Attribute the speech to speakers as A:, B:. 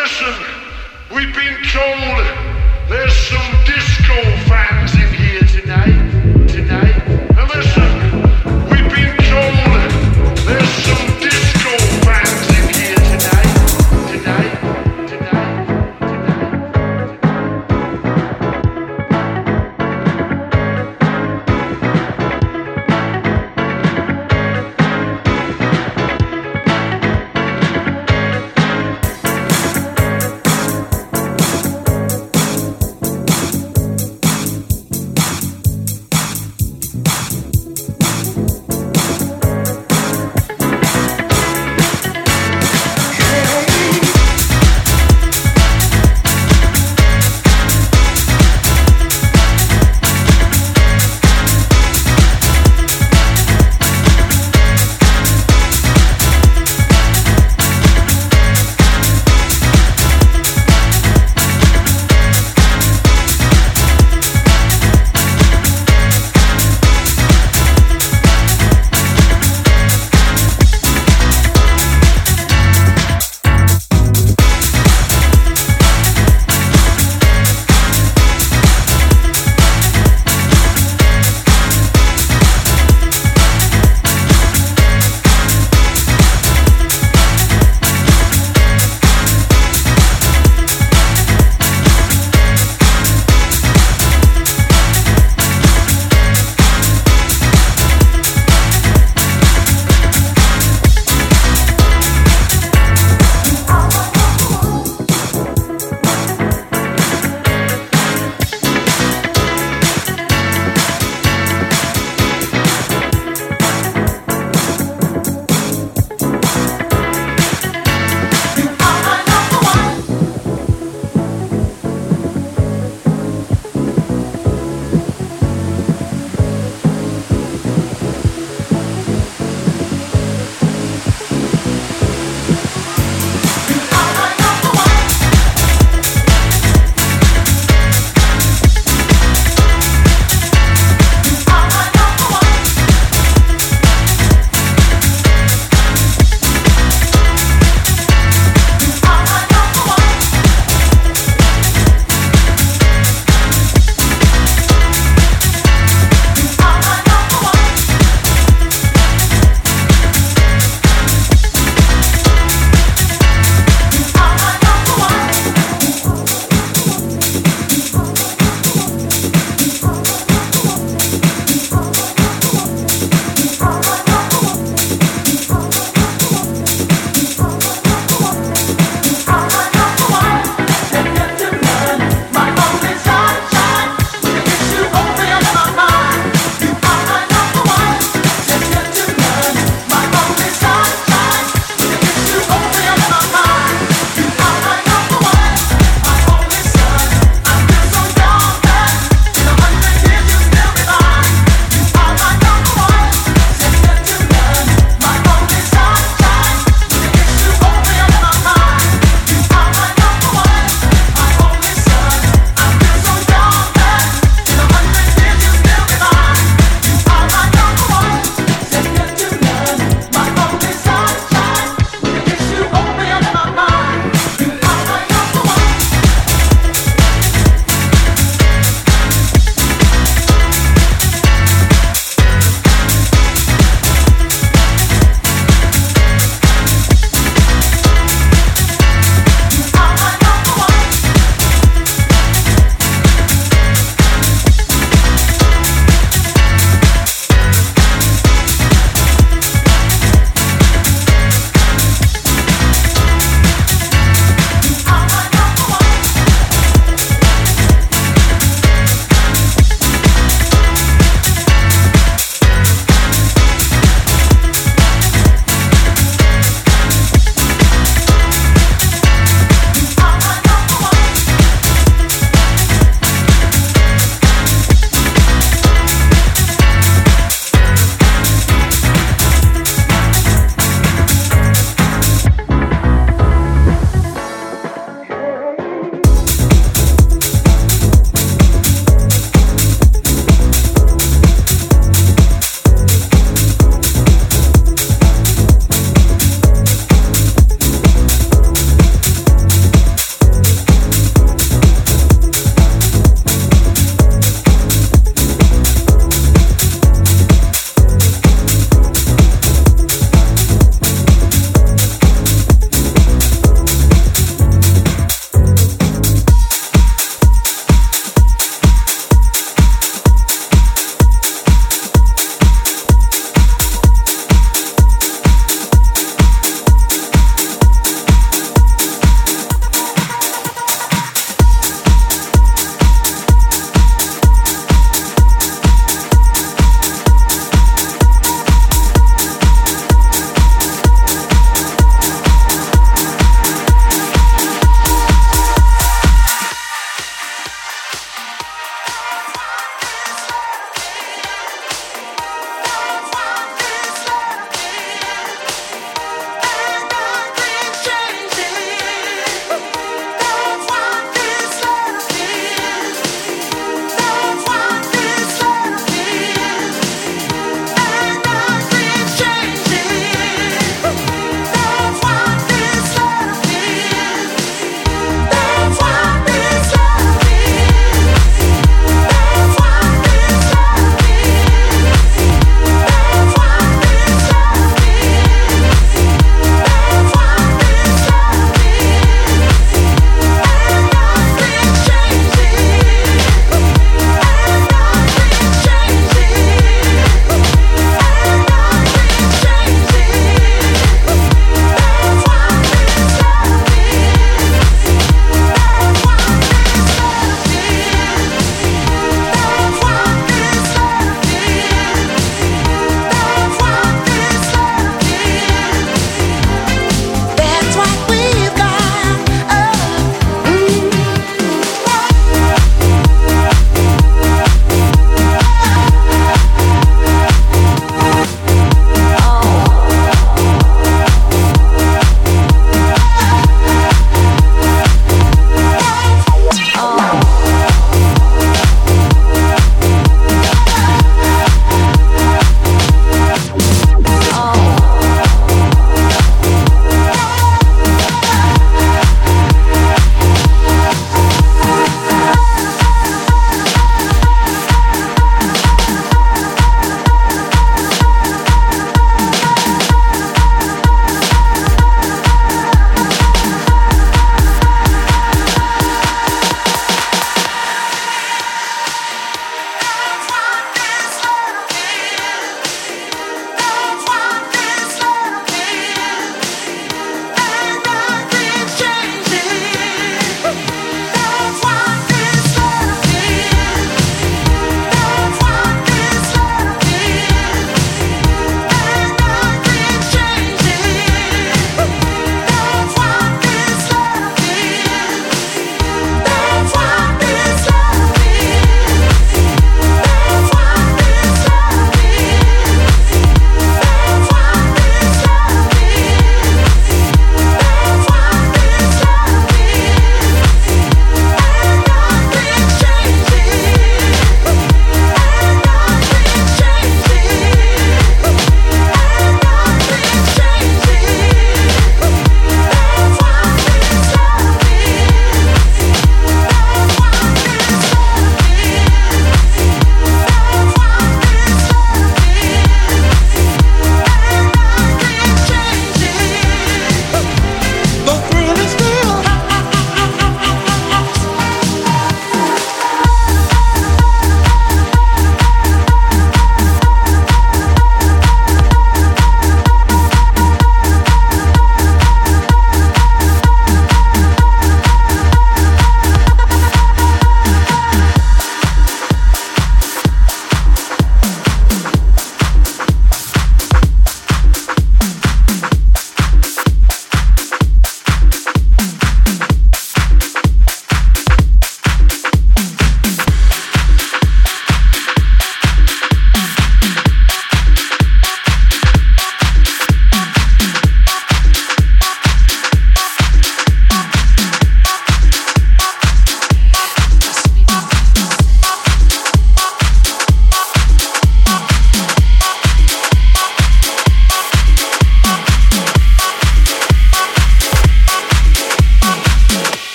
A: listen, we've been told there's some disco fans